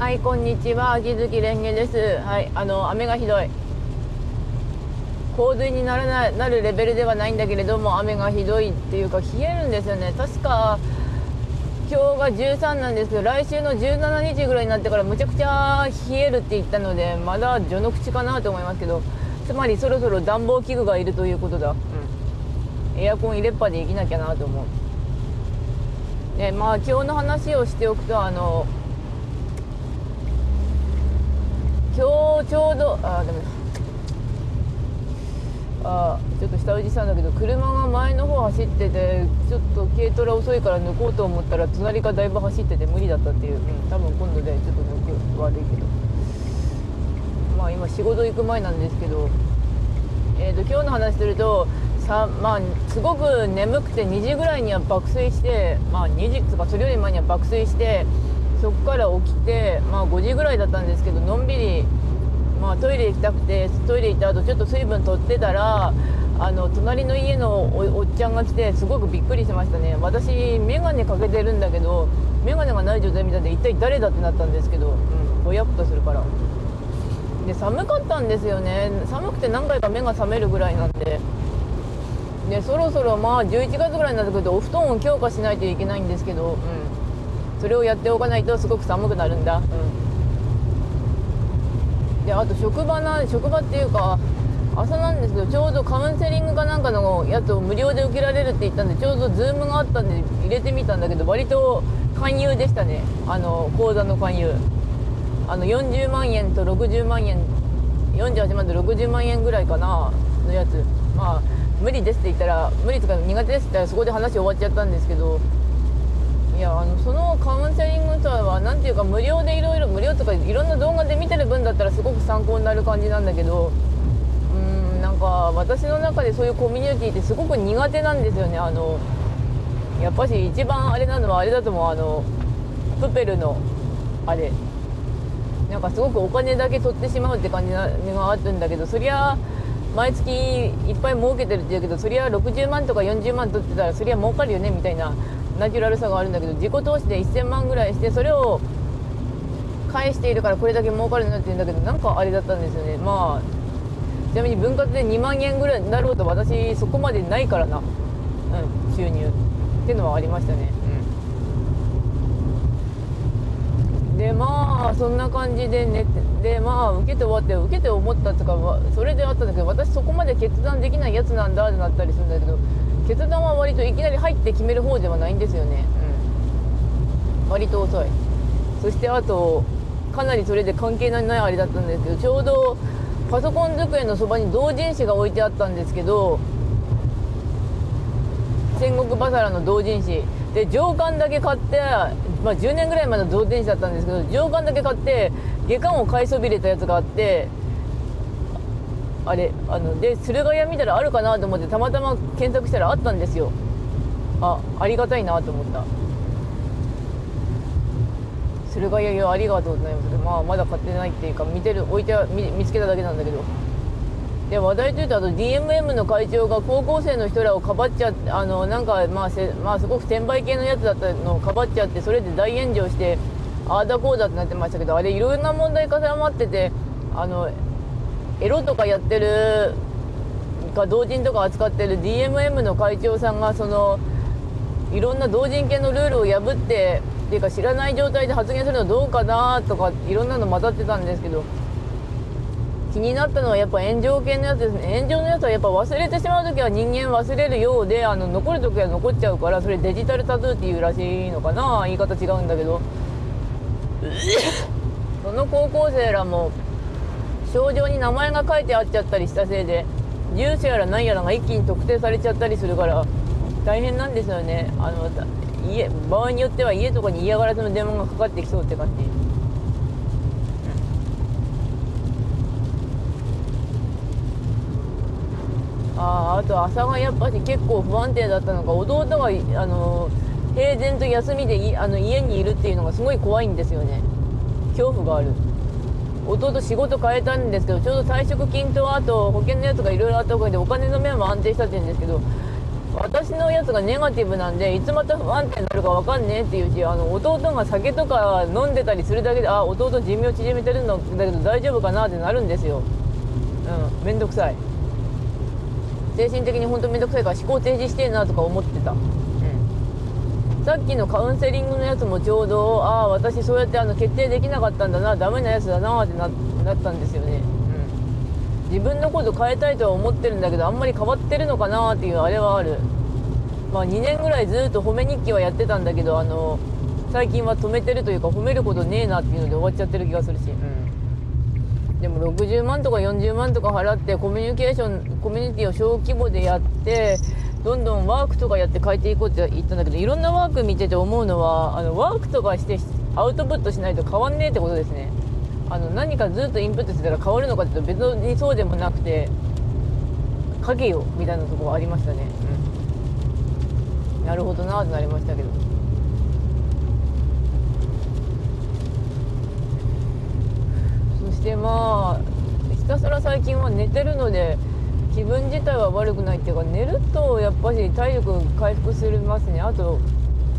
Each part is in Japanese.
はい、こんにちは。秋月蓮華です。はい、あの、雨がひどい。洪水にならない、なるレベルではないんだけれども、雨がひどいっていうか、冷えるんですよね。確か、今日が13なんですけど、来週の17日ぐらいになってからむちゃくちゃ冷えるって言ったので、まだ序の口かなと思いますけど、つまりそろそろ暖房器具がいるということだ。うん。エアコン入れっぱで生きなきゃなと思う。で、まあ今日の話をしておくと、あの、今日ちょうどあダメだ。あちょっと下打ちしたんだけど車が前の方走っててちょっと軽トラ遅いから抜こうと思ったら隣がだいぶ走ってて無理だったっていう、うん、多分今度でちょっと抜き悪いけどまあ今仕事行く前なんですけど。えーと、今日の話するとさ、まあ、すごく眠くて2時ぐらいには爆睡して、まあ、2時とかそれより前には爆睡してそこから起きて、まあ、5時ぐらいだったんですけどのんびり、まあ、トイレ行きたくてトイレ行った後ちょっと水分取ってたらあの隣の家のおっちゃんが来てすごくびっくりしましたね。私眼鏡かけてるんだけど眼鏡がない状態みたいで一体誰だってなったんですけど、うん、ぼやっとするから。で寒かったんですよね。寒くて何回か目が覚めるぐらいなんで。でそろそろまあ11月ぐらいになってくるとお布団を強化しないといけないんですけど、うん。それをやっておかないとすごく寒くなるんだ、うん、であと職場な職場っていうか朝なんですけどちょうどカウンセリングかなんかのやつを無料で受けられるって言ったんでちょうどズームがあったんで入れてみたんだけど割と勧誘でしたね。あの講座の勧誘。あの40万円と60万円48万と60万円ぐらいかなのやつ。まあ無理ですって言ったら無理とか苦手ですって言ったらそこで話終わっちゃったんですけどいやあのそのカウンセリングとは何ていうか無料でいろいろ無料とかいろんな動画で見てる分だったらすごく参考になる感じなんだけどうんなんか私の中でそういうコミュニティってすごく苦手なんですよね。あのやっぱし一番あれなのはあれだと思う。あのプペルのあれ。なんかすごくお金だけ取ってしまうって感じがあるんだけどそりゃ毎月いっぱい儲けてるって言うけどそりゃ60万とか40万取ってたらそりゃ儲かるよねみたいなナチュラルさがあるんだけど自己投資で1000万ぐらいしてそれを返しているからこれだけ儲かるんだって言うんだけどなんかあれだったんですよね。まあちなみに分割で2万円ぐらいになろうと私そこまでないからな。うん収入。っていうのはありましたね。うん。でまあそんな感じで寝てでまあ受けて終わって受けて思ったとかそれであったんだけど私そこまで決断できないやつなんだってなったりするんだけど決断は割といきなり入って決める方ではないんですよね、うん、割と遅い。そしてあとかなりそれで関係のないあれだったんですけどちょうどパソコン机のそばに同人誌が置いてあったんですけど戦国バサラの同人誌。で上巻だけ買って、まあ、10年ぐらい前の同人誌だったんですけど上巻だけ買って下巻を買いそびれたやつがあってあれあので駿河屋見たらあるかなと思ってたまたま検索したらあったんですよ。あありがたいなと思った。駿河屋よありがとうございます。まあまだ買ってないっていうか見てる置いて見見つけただけなんだけど。で話題というとあと DMM の会長が高校生の人らをかばっちゃってあのなんかまあせ、まあ、すごく転売系のやつだったのをかばっちゃってそれで大炎上してああだこうだってなってましたけどあれいろんな問題重なっててあのエロとかやってるか同人とか扱ってる DMM の会長さんがそのいろんな同人系のルールを破ってっていうか知らない状態で発言するのどうかなとかいろんなの混ざってたんですけど気になったのはやっぱ炎上系のやつですね。炎上のやつはやっぱ忘れてしまう時は人間忘れるようであの残る時は残っちゃうからそれデジタルタトゥーっていうらしいのかな。言い方違うんだけど。その高校生らも症状に名前が書いてあっちゃったりしたせいで住所やら何やらが一気に特定されちゃったりするから大変なんですよね。あの家場合によっては家とかに嫌がらせの電話がかかってきそうって感じ、うん、ああと朝がやっぱり結構不安定だったのか弟があの平然と休みであの家にいるっていうのがすごい怖いんですよね。恐怖がある。弟仕事変えたんですけどちょうど退職金とあと保険のやつがいろいろあったおかげでお金の面は安定したって言うんですけど私のやつがネガティブなんでいつまた不安定になるか分かんねえっていうしあの弟が酒とか飲んでたりするだけであ弟寿命縮めてるんだけど大丈夫かなってなるんですよ。うん面倒くさい。精神的に本当面倒くさいから思考停止してえなとか思ってた。さっきのカウンセリングのやつもちょうどああ私そうやってあの決定できなかったんだなダメなやつだなってななったんですよね。自分のこと変えたいとは思ってるんだけどあんまり変わってるのかなっていうあれはある。まあ2年ぐらいずっと褒め日記はやってたんだけどあの最近は止めてるというか褒めることねえなっていうので終わっちゃってる気がするし、うん、でも60万とか40万とか払ってコミュニケーションコミュニティを小規模でやってどんどんワークとかやって変えていこうって言ったんだけどいろんなワーク見てて思うのはあのワークとかしてアウトプットしないと変わんねえってことですね。あの何かずっとインプットしてたら変わるのかっていうと別にそうでもなくて書けよみたいなところありましたね、うん、なるほどなってなりましたけど。そしてまあひたすら最近は寝てるので気分自体は悪くないっていうか寝るとやっぱり体力回復するますね。あと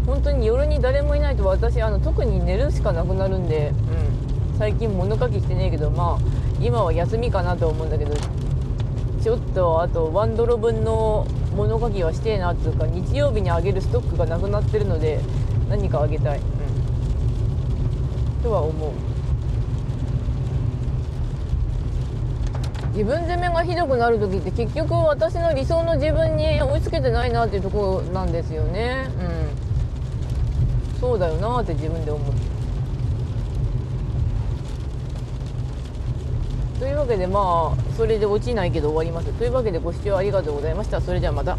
本当に夜に誰もいないと私あの特に寝るしかなくなるんで、うん、最近物書きしてねえけどまあ今は休みかなと思うんだけどちょっとあとワンドロ分の物書きはしてえなっていうか日曜日にあげるストックがなくなってるので何かあげたい、うん、とは思う自分責めがひどくなる時って結局私の理想の自分に追いつけてないなっていうところなんですよね。うん。そうだよなって自分で思う。というわけでまあそれで落ちないけど終わります。というわけでご視聴ありがとうございました。それじゃあまた。